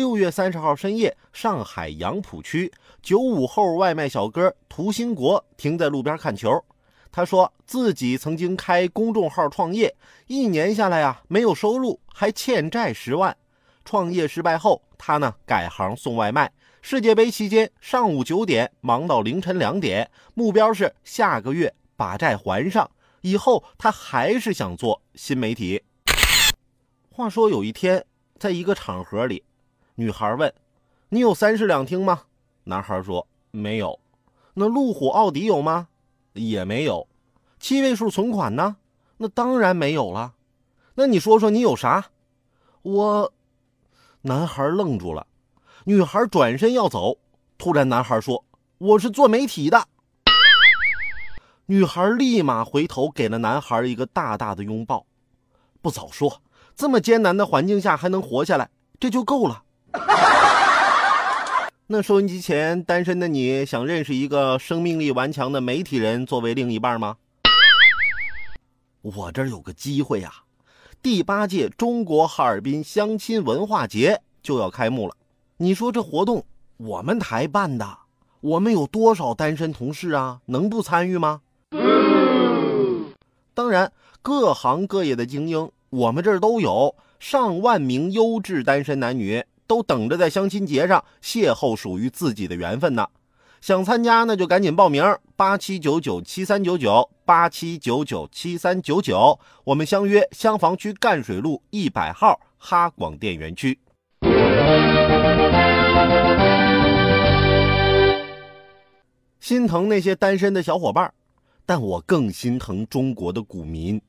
六月三十号深夜，上海杨浦区九五后外卖小哥涂兴国停在路边看球。他说自己曾经开公众号创业，一年下来啊没有收入，还欠债十万。创业失败后，他呢改行送外卖。世界杯期间，上午九点忙到凌晨两点，目标是下个月把债还上。以后他还是想做新媒体。话说有一天，在一个场合里。女孩问：“你有三室两厅吗？”男孩说：“没有。”那路虎、奥迪有吗？也没有。七位数存款呢？那当然没有了。那你说说你有啥？我……男孩愣住了。女孩转身要走，突然男孩说：“我是做媒体的。”女孩立马回头给了男孩一个大大的拥抱。不早说，这么艰难的环境下还能活下来，这就够了。那收音机前单身的你想认识一个生命力顽强的媒体人作为另一半吗？我这儿有个机会呀！第八届中国哈尔滨相亲文化节就要开幕了。你说这活动我们台办的，我们有多少单身同事啊？能不参与吗？当然，各行各业的精英，我们这儿都有上万名优质单身男女。都等着在相亲节上邂逅属于自己的缘分呢，想参加那就赶紧报名，八七九九七三九九八七九九七三九九，我们相约香坊区赣水路一百号哈广电园区。心疼那些单身的小伙伴，但我更心疼中国的股民。